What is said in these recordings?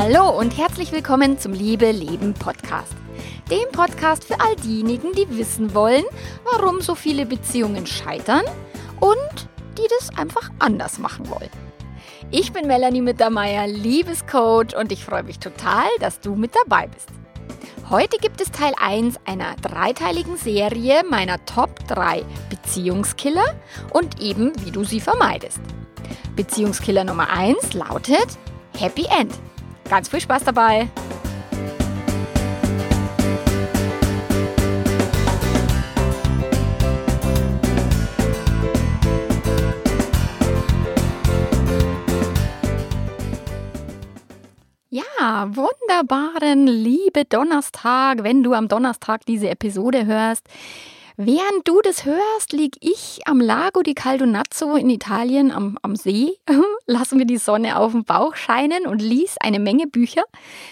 Hallo und herzlich willkommen zum Liebe Leben Podcast. Dem Podcast für all diejenigen, die wissen wollen, warum so viele Beziehungen scheitern und die das einfach anders machen wollen. Ich bin Melanie Mittermeier, Liebescoach und ich freue mich total, dass du mit dabei bist. Heute gibt es Teil 1 einer dreiteiligen Serie meiner Top 3 Beziehungskiller und eben wie du sie vermeidest. Beziehungskiller Nummer 1 lautet Happy End. Ganz viel Spaß dabei! Ja, wunderbaren liebe Donnerstag, wenn du am Donnerstag diese Episode hörst. Während du das hörst, liege ich am Lago di Caldonazzo in Italien am, am See, lassen wir die Sonne auf dem Bauch scheinen und lies eine Menge Bücher.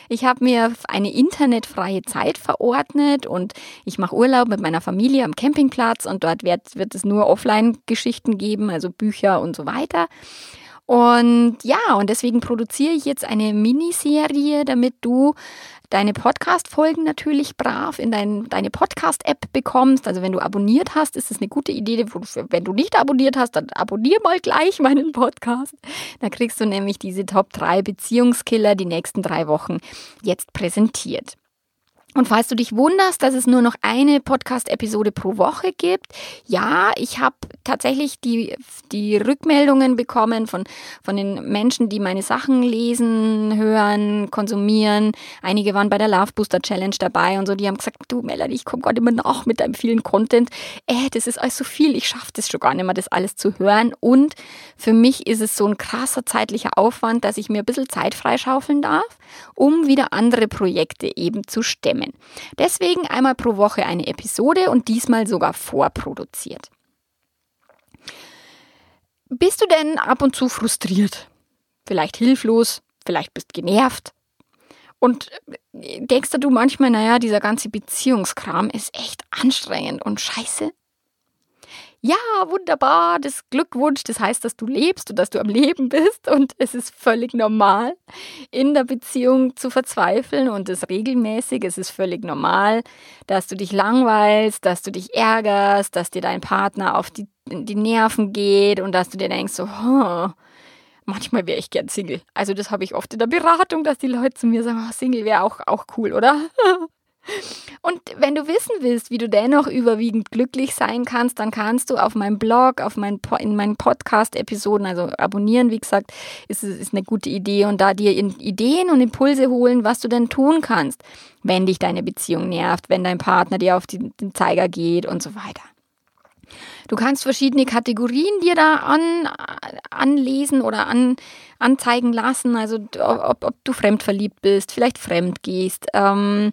Ich habe mir eine internetfreie Zeit verordnet und ich mache Urlaub mit meiner Familie am Campingplatz und dort wird, wird es nur Offline-Geschichten geben, also Bücher und so weiter. Und ja, und deswegen produziere ich jetzt eine Miniserie, damit du deine Podcast-Folgen natürlich brav in dein, deine Podcast-App bekommst. Also wenn du abonniert hast, ist es eine gute Idee. Wenn du nicht abonniert hast, dann abonnier mal gleich meinen Podcast. Da kriegst du nämlich diese Top 3 Beziehungskiller die nächsten drei Wochen jetzt präsentiert. Und falls du dich wunderst, dass es nur noch eine Podcast-Episode pro Woche gibt, ja, ich habe tatsächlich die, die Rückmeldungen bekommen von, von den Menschen, die meine Sachen lesen, hören, konsumieren. Einige waren bei der Love Booster Challenge dabei und so, die haben gesagt, du Melanie, ich komme gerade immer nach mit deinem vielen Content. Äh, das ist alles so viel, ich schaffe das schon gar nicht mehr, das alles zu hören. Und für mich ist es so ein krasser zeitlicher Aufwand, dass ich mir ein bisschen Zeit freischaufeln darf, um wieder andere Projekte eben zu stemmen nehmen. Deswegen einmal pro Woche eine Episode und diesmal sogar vorproduziert. Bist du denn ab und zu frustriert? Vielleicht hilflos, vielleicht bist genervt. Und denkst du manchmal, naja, dieser ganze Beziehungskram ist echt anstrengend und scheiße? Ja, wunderbar, das Glückwunsch, das heißt, dass du lebst und dass du am Leben bist und es ist völlig normal, in der Beziehung zu verzweifeln und es regelmäßig, es ist völlig normal, dass du dich langweilst, dass du dich ärgerst, dass dir dein Partner auf die, die Nerven geht und dass du dir denkst, so, oh, manchmal wäre ich gern Single. Also das habe ich oft in der Beratung, dass die Leute zu mir sagen, oh, Single wäre auch, auch cool, oder? Und wenn du wissen willst, wie du dennoch überwiegend glücklich sein kannst, dann kannst du auf meinem Blog, auf mein, in meinen Podcast-Episoden, also abonnieren, wie gesagt, ist, ist eine gute Idee und da dir Ideen und Impulse holen, was du denn tun kannst, wenn dich deine Beziehung nervt, wenn dein Partner dir auf den Zeiger geht und so weiter. Du kannst verschiedene Kategorien dir da an, anlesen oder an, anzeigen lassen. Also ob, ob du fremdverliebt bist, vielleicht fremd gehst, ähm,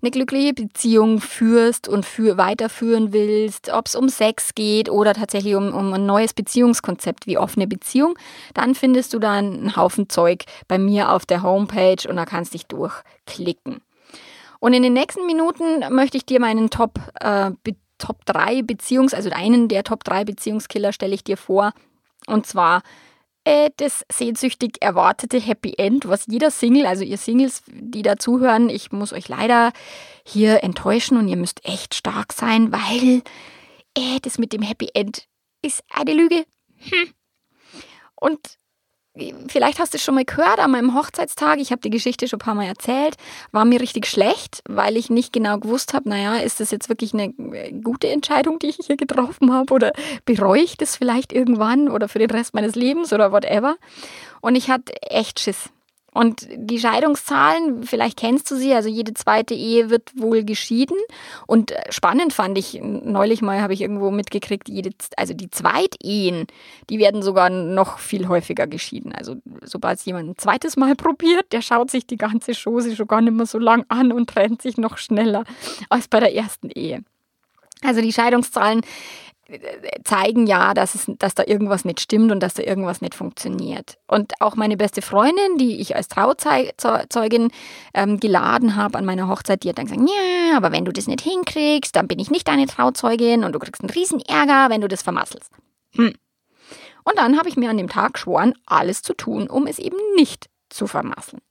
eine glückliche Beziehung führst und für, weiterführen willst, ob es um Sex geht oder tatsächlich um, um ein neues Beziehungskonzept wie offene Beziehung, dann findest du da einen Haufen Zeug bei mir auf der Homepage und da kannst dich durchklicken. Und in den nächsten Minuten möchte ich dir meinen Top äh, Top 3 Beziehungs-, also einen der Top 3 Beziehungskiller stelle ich dir vor. Und zwar äh, das sehnsüchtig erwartete Happy End, was jeder Single, also ihr Singles, die da zuhören, ich muss euch leider hier enttäuschen und ihr müsst echt stark sein, weil äh, das mit dem Happy End ist eine Lüge. Hm. Und vielleicht hast du es schon mal gehört, an meinem Hochzeitstag, ich habe die Geschichte schon ein paar Mal erzählt, war mir richtig schlecht, weil ich nicht genau gewusst habe, naja, ist das jetzt wirklich eine äh, gute Entscheidung, die ich hier getroffen habe oder bereue ich das vielleicht irgendwann oder für den Rest meines Lebens oder whatever. Und ich hatte echt Schiss. Und die Scheidungszahlen, vielleicht kennst du sie, also jede zweite Ehe wird wohl geschieden. Und äh, spannend fand ich, neulich mal habe ich irgendwo mitgekriegt, jede, also die Zweitehen, die werden sogar noch viel häufiger geschieden. Also sobald jemand ein zweites Mal probiert, der schaut sich die ganze Chose schon gar nicht mehr so lang an und trennt sich noch schneller als bei der ersten Ehe. Also die Scheidungszahlen zeigen ja, dass, es, dass da irgendwas nicht stimmt und dass da irgendwas nicht funktioniert. Und auch meine beste Freundin, die ich als Trauzeugin ähm, geladen habe an meiner Hochzeit, die hat dann gesagt, ja, aber wenn du das nicht hinkriegst, dann bin ich nicht deine Trauzeugin und du kriegst einen riesen Ärger, wenn du das vermasselst. Hm. Und dann habe ich mir an dem Tag geschworen, alles zu tun, um es eben nicht zu vermasseln.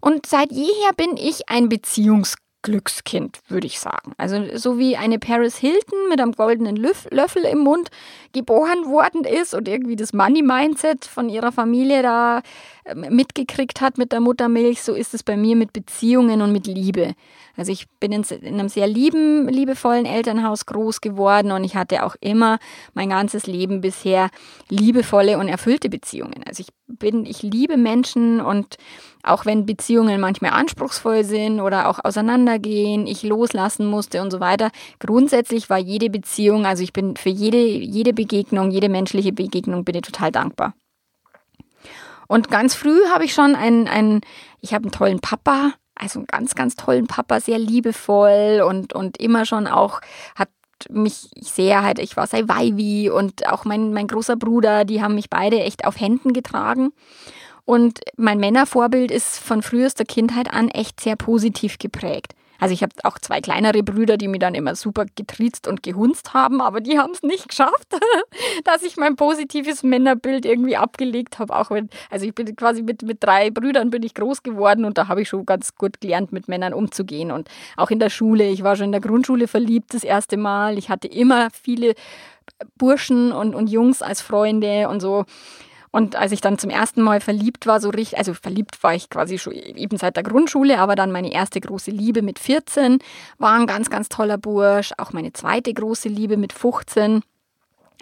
Und seit jeher bin ich ein Beziehungs Glückskind, würde ich sagen. Also so wie eine Paris Hilton mit einem goldenen Löffel im Mund geboren worden ist und irgendwie das Money-Mindset von ihrer Familie da ähm, mitgekriegt hat mit der Muttermilch, so ist es bei mir mit Beziehungen und mit Liebe. Also ich bin in, einem sehr lieben, liebevollen Elternhaus groß geworden und ich hatte auch immer mein ganzes Leben bisher liebevolle und erfüllte Beziehungen. Also ich bin, ich liebe Menschen und auch wenn Beziehungen manchmal anspruchsvoll sind oder auch auseinandergehen, ich loslassen musste und so weiter. Grundsätzlich war jede Beziehung, also ich bin für jede, jede Begegnung, jede menschliche Begegnung bin ich total dankbar. Und ganz früh habe ich schon einen, einen ich habe einen tollen Papa, also einen ganz, ganz tollen Papa, sehr liebevoll und, und immer schon auch hat mich sehr halt, ich war sei Weivi und auch mein, mein großer Bruder, die haben mich beide echt auf Händen getragen. Und mein Männervorbild ist von frühester Kindheit an echt sehr positiv geprägt. Also ich habe auch zwei kleinere Brüder, die mir dann immer super getriezt und gehunzt haben, aber die haben es nicht geschafft, dass ich mein positives Männerbild irgendwie abgelegt habe. Auch wenn, also ich bin quasi mit, mit drei Brüdern bin ich groß geworden und da habe ich schon ganz gut gelernt, mit Männern umzugehen. Und auch in der Schule, ich war schon in der Grundschule verliebt das erste Mal. Ich hatte immer viele Burschen und, und Jungs als Freunde und so. Und als ich dann zum ersten Mal verliebt war, so richtig, also verliebt war ich quasi schon eben seit der Grundschule, aber dann meine erste große Liebe mit 14 war ein ganz, ganz toller Bursch. Auch meine zweite große Liebe mit 15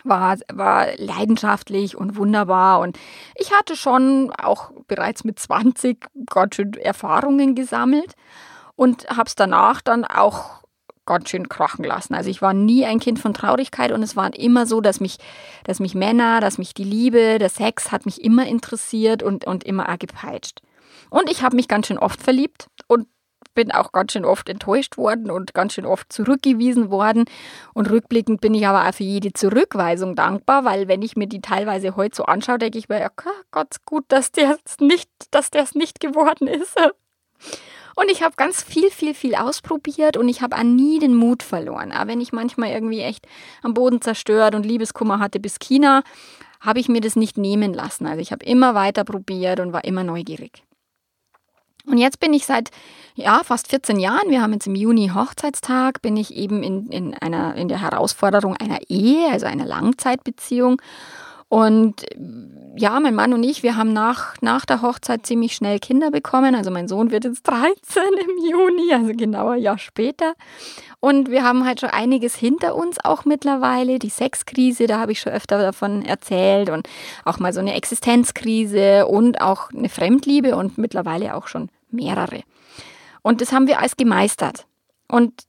war, war leidenschaftlich und wunderbar. Und ich hatte schon auch bereits mit 20 ganz schön Erfahrungen gesammelt und habe es danach dann auch ganz schön krachen lassen. Also ich war nie ein Kind von Traurigkeit und es war immer so, dass mich, dass mich Männer, dass mich die Liebe, der Sex hat mich immer interessiert und, und immer auch gepeitscht. Und ich habe mich ganz schön oft verliebt und bin auch ganz schön oft enttäuscht worden und ganz schön oft zurückgewiesen worden. Und rückblickend bin ich aber auch für jede Zurückweisung dankbar, weil wenn ich mir die teilweise heute so anschaue, denke ich mir, ja, Gott, gut, dass der es nicht, nicht geworden ist. Und ich habe ganz viel, viel, viel ausprobiert und ich habe an nie den Mut verloren. Aber wenn ich manchmal irgendwie echt am Boden zerstört und Liebeskummer hatte bis China, habe ich mir das nicht nehmen lassen. Also ich habe immer weiter probiert und war immer neugierig. Und jetzt bin ich seit ja, fast 14 Jahren, wir haben jetzt im Juni Hochzeitstag, bin ich eben in, in, einer, in der Herausforderung einer Ehe, also einer Langzeitbeziehung. Und ja, mein Mann und ich, wir haben nach, nach der Hochzeit ziemlich schnell Kinder bekommen. Also mein Sohn wird jetzt 13 im Juni, also genauer ein Jahr später. Und wir haben halt schon einiges hinter uns auch mittlerweile. Die Sexkrise, da habe ich schon öfter davon erzählt und auch mal so eine Existenzkrise und auch eine Fremdliebe und mittlerweile auch schon mehrere. Und das haben wir alles gemeistert. Und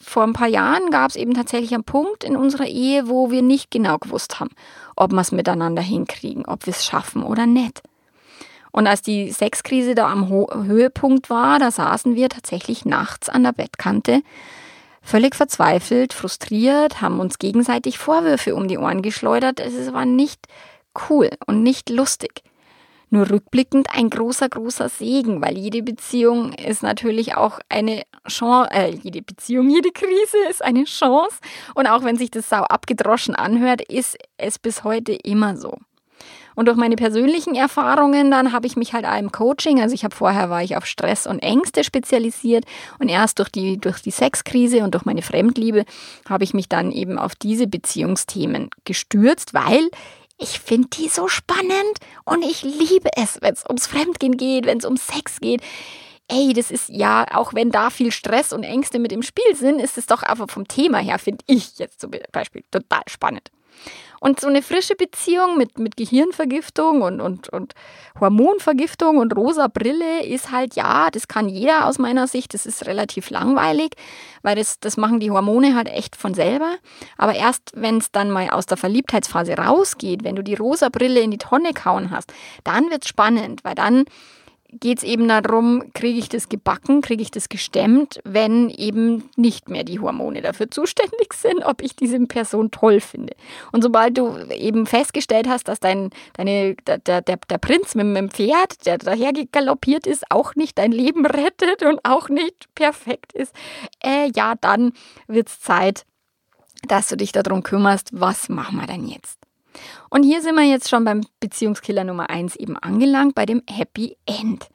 vor ein paar Jahren gab es eben tatsächlich einen Punkt in unserer Ehe, wo wir nicht genau gewusst haben, ob wir es miteinander hinkriegen, ob wir es schaffen oder nicht. Und als die Sexkrise da am Ho Höhepunkt war, da saßen wir tatsächlich nachts an der Bettkante, völlig verzweifelt, frustriert, haben uns gegenseitig Vorwürfe um die Ohren geschleudert. Es war nicht cool und nicht lustig. Nur rückblickend ein großer, großer Segen, weil jede Beziehung ist natürlich auch eine Chance, äh, jede Beziehung, jede Krise ist eine Chance. Und auch wenn sich das sau abgedroschen anhört, ist es bis heute immer so. Und durch meine persönlichen Erfahrungen, dann habe ich mich halt auch im Coaching, also ich habe vorher war ich auf Stress und Ängste spezialisiert und erst durch die, durch die Sexkrise und durch meine Fremdliebe habe ich mich dann eben auf diese Beziehungsthemen gestürzt, weil ich finde die so spannend und ich liebe es, wenn es ums Fremdgehen geht, wenn es um Sex geht. Ey, das ist ja, auch wenn da viel Stress und Ängste mit im Spiel sind, ist es doch einfach vom Thema her, finde ich jetzt zum Beispiel total spannend. Und so eine frische Beziehung mit, mit Gehirnvergiftung und, und, und Hormonvergiftung und rosa Brille ist halt, ja, das kann jeder aus meiner Sicht. Das ist relativ langweilig, weil das, das machen die Hormone halt echt von selber. Aber erst wenn es dann mal aus der Verliebtheitsphase rausgeht, wenn du die rosa Brille in die Tonne kauen hast, dann wird es spannend, weil dann geht es eben darum, kriege ich das gebacken, kriege ich das gestemmt, wenn eben nicht mehr die Hormone dafür zuständig sind, ob ich diese Person toll finde. Und sobald du eben festgestellt hast, dass dein, deine, der, der, der Prinz mit, dem Pferd, der daher galoppiert ist, auch nicht dein Leben rettet und auch nicht perfekt ist, äh, ja, dann wird es Zeit, dass du dich darum kümmerst, was machen wir denn jetzt? Und hier sind wir jetzt schon beim Beziehungskiller Nummer 1 eben angelangt, bei dem Happy End.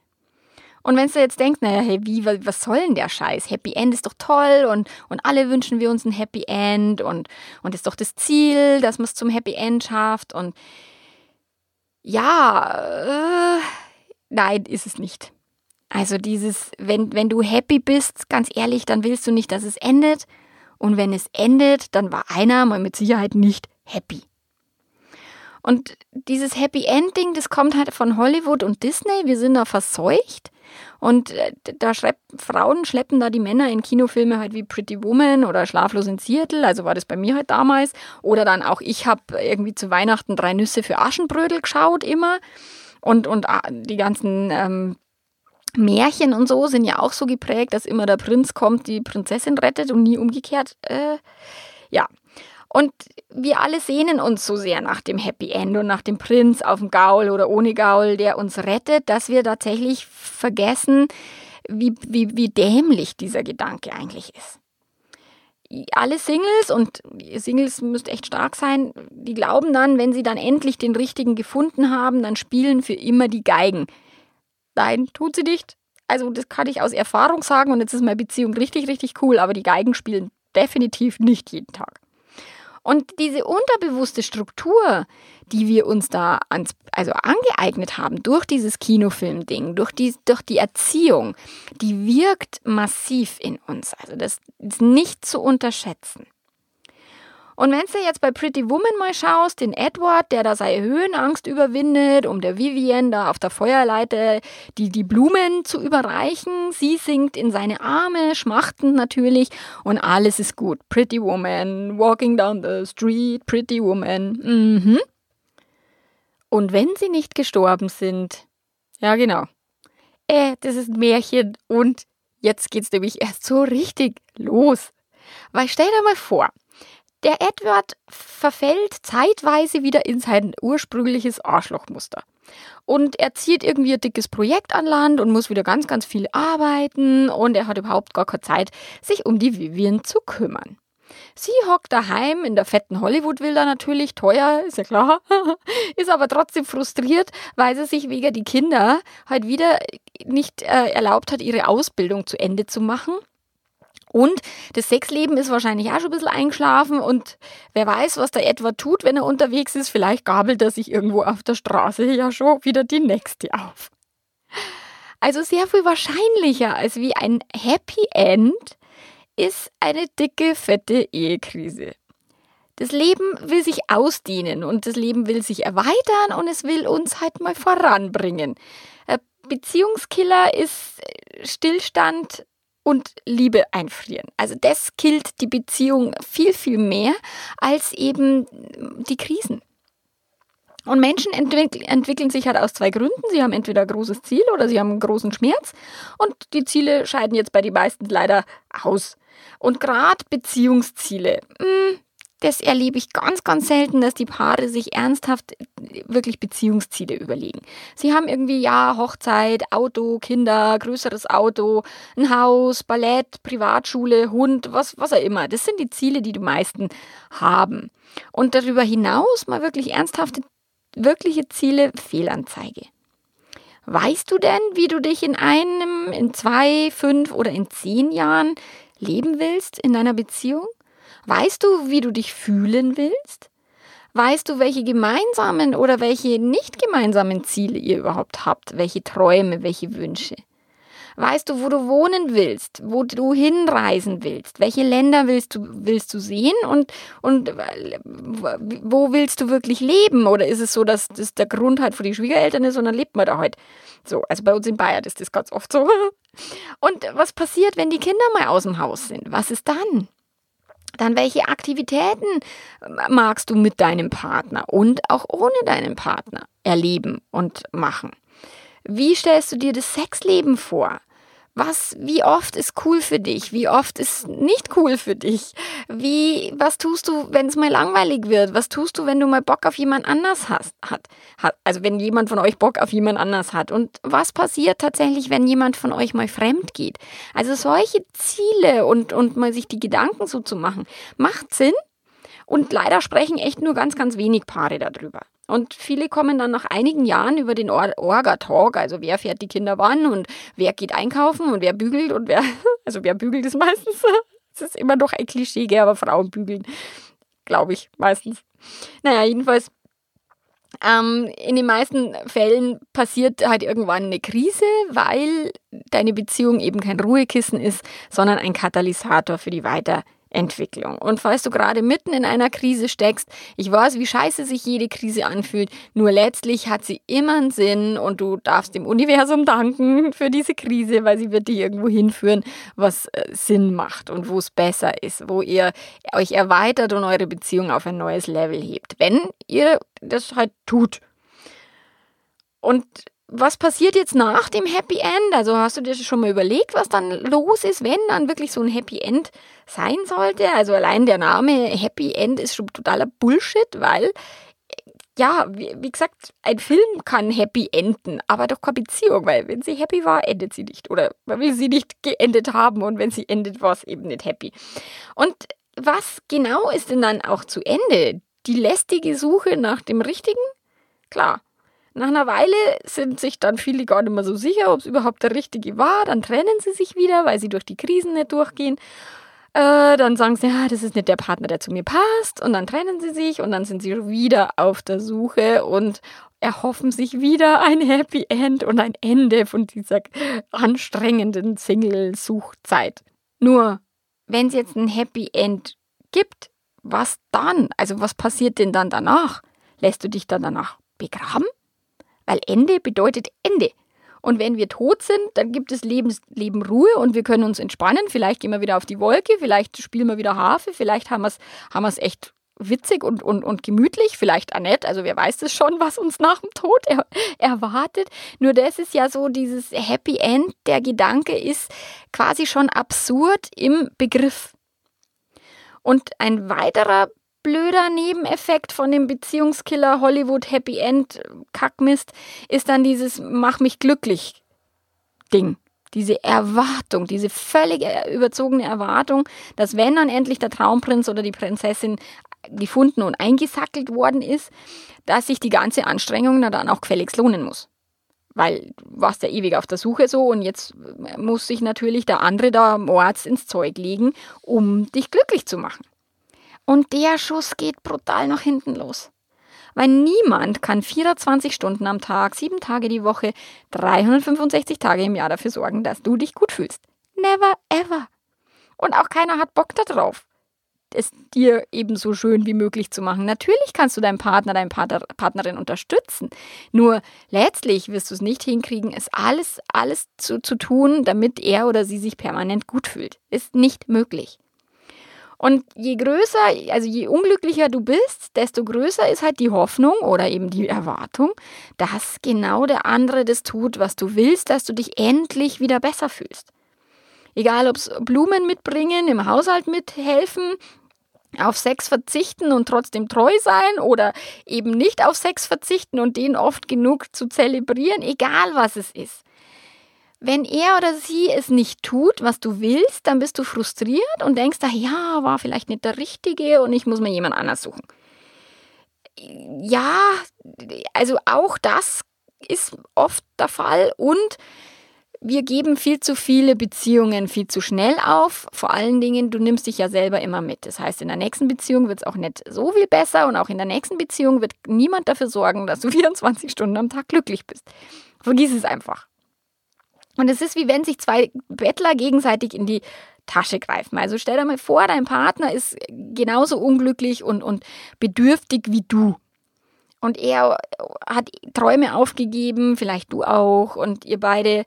Und wenn du jetzt denkst, naja, hey, wie, was soll denn der Scheiß? Happy End ist doch toll und, und alle wünschen wir uns ein Happy End und, und ist doch das Ziel, dass man es zum Happy End schafft und ja, äh, nein, ist es nicht. Also dieses, wenn, wenn du happy bist, ganz ehrlich, dann willst du nicht, dass es endet. Und wenn es endet, dann war einer mal mit Sicherheit nicht happy. Und dieses Happy Ending, das kommt halt von Hollywood und Disney. Wir sind da verseucht. Und äh, da schreib, Frauen schleppen da die Männer in Kinofilme halt wie Pretty Woman oder Schlaflos in Seattle, also war das bei mir halt damals. Oder dann auch, ich habe irgendwie zu Weihnachten drei Nüsse für Aschenbrödel geschaut immer. Und, und ah, die ganzen ähm, Märchen und so sind ja auch so geprägt, dass immer der Prinz kommt, die Prinzessin rettet und nie umgekehrt. Äh, ja, und wir alle sehnen uns so sehr nach dem Happy End und nach dem Prinz auf dem Gaul oder ohne Gaul, der uns rettet, dass wir tatsächlich vergessen, wie, wie, wie dämlich dieser Gedanke eigentlich ist. Alle Singles, und Singles müsst echt stark sein, die glauben dann, wenn sie dann endlich den richtigen gefunden haben, dann spielen für immer die Geigen. Nein, tut sie nicht. Also das kann ich aus Erfahrung sagen und jetzt ist meine Beziehung richtig, richtig cool, aber die Geigen spielen definitiv nicht jeden Tag. Und diese unterbewusste Struktur, die wir uns da ans, also angeeignet haben durch dieses Kinofilm-Ding, durch die, durch die Erziehung, die wirkt massiv in uns. Also das ist nicht zu unterschätzen. Und wenn du jetzt bei Pretty Woman mal schaust, den Edward, der da seine Höhenangst überwindet, um der Vivian da auf der Feuerleiter die, die Blumen zu überreichen, sie sinkt in seine Arme, schmachtend natürlich und alles ist gut. Pretty Woman, walking down the street, Pretty Woman. Mhm. Und wenn sie nicht gestorben sind, ja genau, äh, das ist ein Märchen und jetzt geht's nämlich erst so richtig los. Weil stell dir mal vor, der Edward verfällt zeitweise wieder in sein ursprüngliches Arschlochmuster. Und er zieht irgendwie ein dickes Projekt an Land und muss wieder ganz, ganz viel arbeiten und er hat überhaupt gar keine Zeit, sich um die Vivian zu kümmern. Sie hockt daheim in der fetten Hollywood-Villa natürlich, teuer, ist ja klar, ist aber trotzdem frustriert, weil sie sich wegen die Kinder halt wieder nicht äh, erlaubt hat, ihre Ausbildung zu Ende zu machen und das Sexleben ist wahrscheinlich auch schon ein bisschen eingeschlafen und wer weiß, was der etwa tut, wenn er unterwegs ist. Vielleicht gabelt er sich irgendwo auf der Straße ja schon wieder die nächste auf. Also sehr viel wahrscheinlicher als wie ein Happy End ist eine dicke, fette Ehekrise. Das Leben will sich ausdehnen und das Leben will sich erweitern und es will uns halt mal voranbringen. Beziehungskiller ist Stillstand und Liebe einfrieren. Also das killt die Beziehung viel, viel mehr als eben die Krisen. Und Menschen entwick entwickeln sich halt aus zwei Gründen. Sie haben entweder ein großes Ziel oder sie haben einen großen Schmerz. Und die Ziele scheiden jetzt bei den meisten leider aus. Und gerade Beziehungsziele, mh, hm, das erlebe ich ganz, ganz selten, dass die Paare sich ernsthaft wirklich Beziehungsziele überlegen. Sie haben irgendwie, ja, Hochzeit, Auto, Kinder, größeres Auto, ein Haus, Ballett, Privatschule, Hund, was, was auch immer. Das sind die Ziele, die die meisten haben. Und darüber hinaus mal wirklich ernsthafte, wirkliche Ziele, Fehlanzeige. Weißt du denn, wie du dich in einem, in zwei, fünf oder in zehn Jahren leben willst in deiner Beziehung? Weißt du, wie du dich fühlen willst? Weißt du, welche gemeinsamen oder welche nicht gemeinsamen Ziele ihr überhaupt habt? Welche Träume, welche Wünsche? Weißt du, wo du wohnen willst, wo du hinreisen willst, welche Länder willst du, willst du sehen und, und wo willst du wirklich leben? Oder ist es so, dass das der Grund halt für die Schwiegereltern ist und dann lebt man da halt? So, also bei uns in Bayern ist das ganz oft so. Und was passiert, wenn die Kinder mal aus dem Haus sind? Was ist dann? Dann welche Aktivitäten magst du mit deinem Partner und auch ohne deinen Partner erleben und machen? Wie stellst du dir das Sexleben vor? Was, wie oft ist cool für dich? Wie oft ist nicht cool für dich? Wie, was tust du, wenn es mal langweilig wird? Was tust du, wenn du mal Bock auf jemand anders hast, hat, hat? Also wenn jemand von euch Bock auf jemand anders hat? Und was passiert tatsächlich, wenn jemand von euch mal fremd geht? Also solche Ziele und, und mal sich die Gedanken so zu machen, macht Sinn. Und leider sprechen echt nur ganz, ganz wenig Paare darüber. Und viele kommen dann nach einigen Jahren über den Or Orga-Talk, also wer fährt die Kinder wann und wer geht einkaufen und wer bügelt und wer, also wer bügelt ist meistens, es ist immer noch ein Klischee, aber Frauen bügeln, glaube ich, meistens. Naja, jedenfalls ähm, in den meisten Fällen passiert halt irgendwann eine Krise, weil deine Beziehung eben kein Ruhekissen ist, sondern ein Katalysator für die Weiterentwicklung. Entwicklung. Und falls du gerade mitten in einer Krise steckst, ich weiß, wie scheiße sich jede Krise anfühlt, nur letztlich hat sie immer einen Sinn und du darfst dem Universum danken für diese Krise, weil sie wird dich irgendwo hinführen, was äh, Sinn macht und wo es besser ist, wo ihr euch erweitert und eure Beziehung auf ein neues Level hebt, wenn ihr das halt tut. Und was passiert jetzt nach dem Happy End? Also hast du dir schon mal überlegt, was dann los ist, wenn dann wirklich so ein Happy End sein sollte? Also allein der Name Happy End ist schon totaler Bullshit, weil ja, wie, wie, gesagt, ein Film kann happy enden, aber doch keine Beziehung, weil wenn sie happy war, endet sie nicht. Oder man will sie nicht geendet haben und wenn sie endet, war es eben nicht happy. Und was genau ist denn dann auch zu Ende? Die lästige Suche nach dem Richtigen? Klar, nach einer Weile sind sich dann viele gar nicht mehr so sicher, ob es überhaupt der richtige war. Dann trennen sie sich wieder, weil sie durch die Krisen nicht durchgehen. Äh, dann sagen sie, ja, das ist nicht der Partner, der zu mir passt. Und dann trennen sie sich und dann sind sie wieder auf der Suche und erhoffen sich wieder ein Happy End und ein Ende von dieser anstrengenden Single-Suchzeit. Nur, wenn es jetzt ein Happy End gibt, was dann? Also was passiert denn dann danach? Lässt du dich dann danach begraben? Weil Ende bedeutet Ende. Und wenn wir tot sind, dann gibt es Lebens Leben Ruhe und wir können uns entspannen. Vielleicht gehen wir wieder auf die Wolke, vielleicht spielen wir wieder Harfe, vielleicht haben wir es haben echt witzig und, und, und gemütlich, vielleicht auch nett. Also wer weiß das schon, was uns nach dem Tod er, erwartet. Nur das ist ja so dieses Happy End. Der Gedanke ist quasi schon absurd im Begriff. Und ein weiterer blöder Nebeneffekt von dem Beziehungskiller Hollywood Happy End Kackmist ist dann dieses Mach mich glücklich Ding. Diese Erwartung, diese völlig überzogene Erwartung, dass wenn dann endlich der Traumprinz oder die Prinzessin gefunden und eingesackelt worden ist, dass sich die ganze Anstrengung dann auch gefälligst lohnen muss. Weil du warst ja ewig auf der Suche so und jetzt muss sich natürlich der andere da Mords ins Zeug legen, um dich glücklich zu machen. Und der Schuss geht brutal nach hinten los. Weil niemand kann 24 Stunden am Tag, sieben Tage die Woche, 365 Tage im Jahr dafür sorgen, dass du dich gut fühlst. Never ever. Und auch keiner hat Bock darauf, es dir eben so schön wie möglich zu machen. Natürlich kannst du deinen Partner, deine Partnerin unterstützen. Nur letztlich wirst du es nicht hinkriegen, es alles, alles zu, zu tun, damit er oder sie sich permanent gut fühlt. Ist nicht möglich. Und je größer, also je unglücklicher du bist, desto größer ist halt die Hoffnung oder eben die Erwartung, dass genau der andere das tut, was du willst, dass du dich endlich wieder besser fühlst. Egal, ob es Blumen mitbringen, im Haushalt mithelfen, auf Sex verzichten und trotzdem treu sein oder eben nicht auf Sex verzichten und den oft genug zu zelebrieren, egal was es ist. Wenn er oder sie es nicht tut, was du willst, dann bist du frustriert und denkst, ach ja, war vielleicht nicht der Richtige und ich muss mir jemand anders suchen. Ja, also auch das ist oft der Fall und wir geben viel zu viele Beziehungen viel zu schnell auf. Vor allen Dingen, du nimmst dich ja selber immer mit. Das heißt, in der nächsten Beziehung wird es auch nicht so viel besser und auch in der nächsten Beziehung wird niemand dafür sorgen, dass du 24 Stunden am Tag glücklich bist. Vergiss es einfach. Und es ist wie wenn sich zwei Bettler gegenseitig in die Tasche greifen. Also stell dir mal vor, dein Partner ist genauso unglücklich und, und bedürftig wie du. Und er hat Träume aufgegeben, vielleicht du auch. Und ihr beide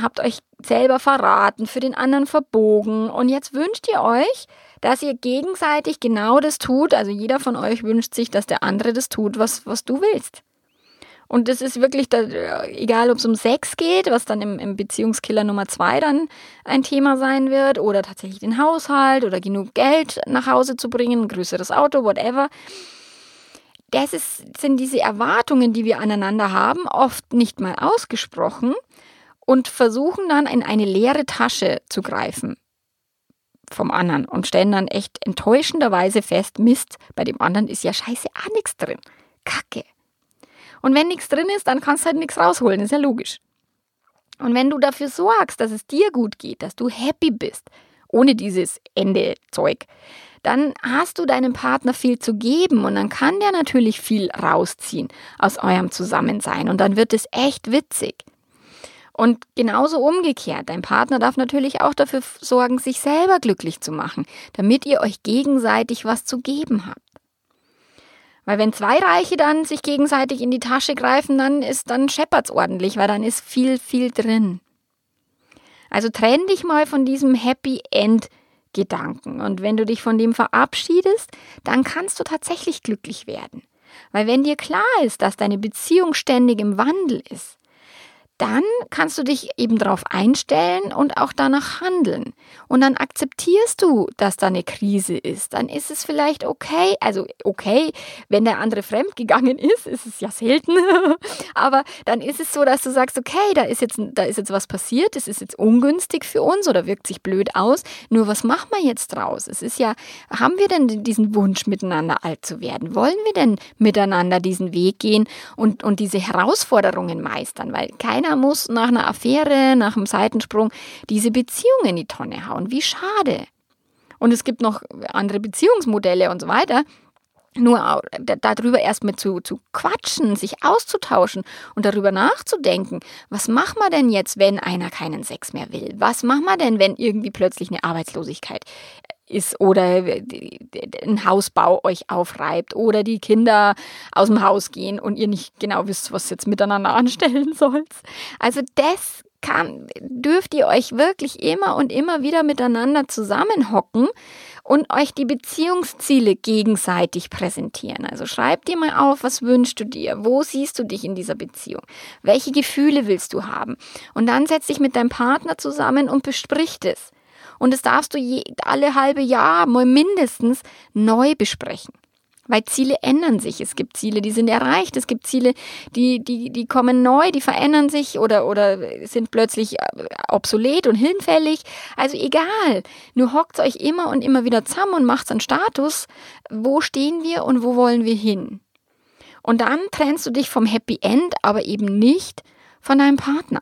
habt euch selber verraten, für den anderen verbogen. Und jetzt wünscht ihr euch, dass ihr gegenseitig genau das tut. Also jeder von euch wünscht sich, dass der andere das tut, was, was du willst. Und das ist wirklich, da, egal ob es um Sex geht, was dann im, im Beziehungskiller Nummer zwei dann ein Thema sein wird, oder tatsächlich den Haushalt oder genug Geld nach Hause zu bringen, ein größeres Auto, whatever. Das ist, sind diese Erwartungen, die wir aneinander haben, oft nicht mal ausgesprochen und versuchen dann in eine leere Tasche zu greifen vom anderen und stellen dann echt enttäuschenderweise fest, Mist, bei dem anderen ist ja scheiße auch nichts drin. Kacke. Und wenn nichts drin ist, dann kannst du halt nichts rausholen, ist ja logisch. Und wenn du dafür sorgst, dass es dir gut geht, dass du happy bist, ohne dieses Ende-Zeug, dann hast du deinem Partner viel zu geben und dann kann der natürlich viel rausziehen aus eurem Zusammensein und dann wird es echt witzig. Und genauso umgekehrt, dein Partner darf natürlich auch dafür sorgen, sich selber glücklich zu machen, damit ihr euch gegenseitig was zu geben habt. Weil wenn zwei Reiche dann sich gegenseitig in die Tasche greifen, dann ist dann scheppert's ordentlich, weil dann ist viel, viel drin. Also trenn dich mal von diesem Happy End Gedanken. Und wenn du dich von dem verabschiedest, dann kannst du tatsächlich glücklich werden. Weil wenn dir klar ist, dass deine Beziehung ständig im Wandel ist, dann kannst du dich eben darauf einstellen und auch danach handeln. Und dann akzeptierst du, dass da eine Krise ist. Dann ist es vielleicht okay, also okay, wenn der andere fremdgegangen ist, ist es ja selten. Aber dann ist es so, dass du sagst, okay, da ist jetzt, da ist jetzt was passiert, es ist jetzt ungünstig für uns oder wirkt sich blöd aus. Nur was machen wir jetzt draus? Es ist ja, haben wir denn diesen Wunsch, miteinander alt zu werden? Wollen wir denn miteinander diesen Weg gehen und, und diese Herausforderungen meistern? Weil keiner keiner muss nach einer Affäre, nach einem Seitensprung diese Beziehung in die Tonne hauen. Wie schade. Und es gibt noch andere Beziehungsmodelle und so weiter. Nur darüber erstmal zu, zu quatschen, sich auszutauschen und darüber nachzudenken, was machen wir denn jetzt, wenn einer keinen Sex mehr will? Was machen wir denn, wenn irgendwie plötzlich eine Arbeitslosigkeit ist oder ein Hausbau euch aufreibt oder die Kinder aus dem Haus gehen und ihr nicht genau wisst, was jetzt miteinander anstellen sollt. Also das kann, dürft ihr euch wirklich immer und immer wieder miteinander zusammenhocken und euch die Beziehungsziele gegenseitig präsentieren. Also schreib dir mal auf, was wünschst du dir? Wo siehst du dich in dieser Beziehung? Welche Gefühle willst du haben? Und dann setz dich mit deinem Partner zusammen und besprich es. Und das darfst du je, alle halbe Jahr mal mindestens neu besprechen. Weil Ziele ändern sich. Es gibt Ziele, die sind erreicht. Es gibt Ziele, die, die, die kommen neu, die verändern sich oder, oder sind plötzlich äh, obsolet und hinfällig. Also egal. Nur hockt euch immer und immer wieder zusammen und macht einen Status. Wo stehen wir und wo wollen wir hin? Und dann trennst du dich vom Happy End, aber eben nicht von deinem Partner.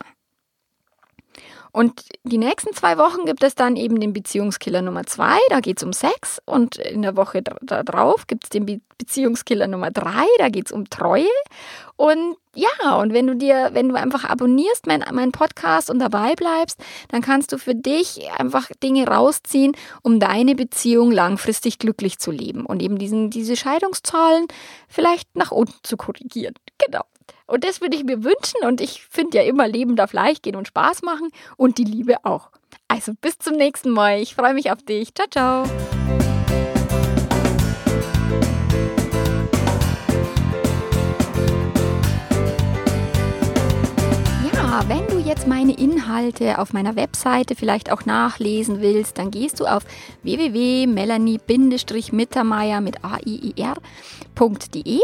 Und die nächsten zwei Wochen gibt es dann eben den Beziehungskiller Nummer zwei, da geht es um Sex. Und in der Woche darauf gibt es den Be Beziehungskiller Nummer drei, da geht es um Treue. Und ja, und wenn du dir, wenn du einfach abonnierst meinen mein Podcast und dabei bleibst, dann kannst du für dich einfach Dinge rausziehen, um deine Beziehung langfristig glücklich zu leben und eben diesen, diese Scheidungszahlen vielleicht nach unten zu korrigieren. Genau. Und das würde ich mir wünschen und ich finde ja immer, Leben darf leicht gehen und Spaß machen und die Liebe auch. Also bis zum nächsten Mal. Ich freue mich auf dich. Ciao, ciao. Ja, wenn du jetzt meine Inhalte auf meiner Webseite vielleicht auch nachlesen willst, dann gehst du auf www.melanie-mittermeier mit aiir.de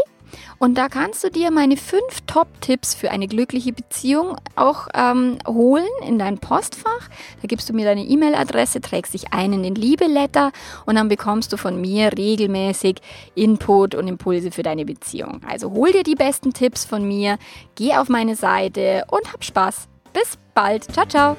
und da kannst du dir meine fünf Top-Tipps für eine glückliche Beziehung auch ähm, holen in dein Postfach. Da gibst du mir deine E-Mail-Adresse, trägst dich ein in den Liebeletter und dann bekommst du von mir regelmäßig Input und Impulse für deine Beziehung. Also hol dir die besten Tipps von mir, geh auf meine Seite und hab Spaß. Bis bald. Ciao, ciao.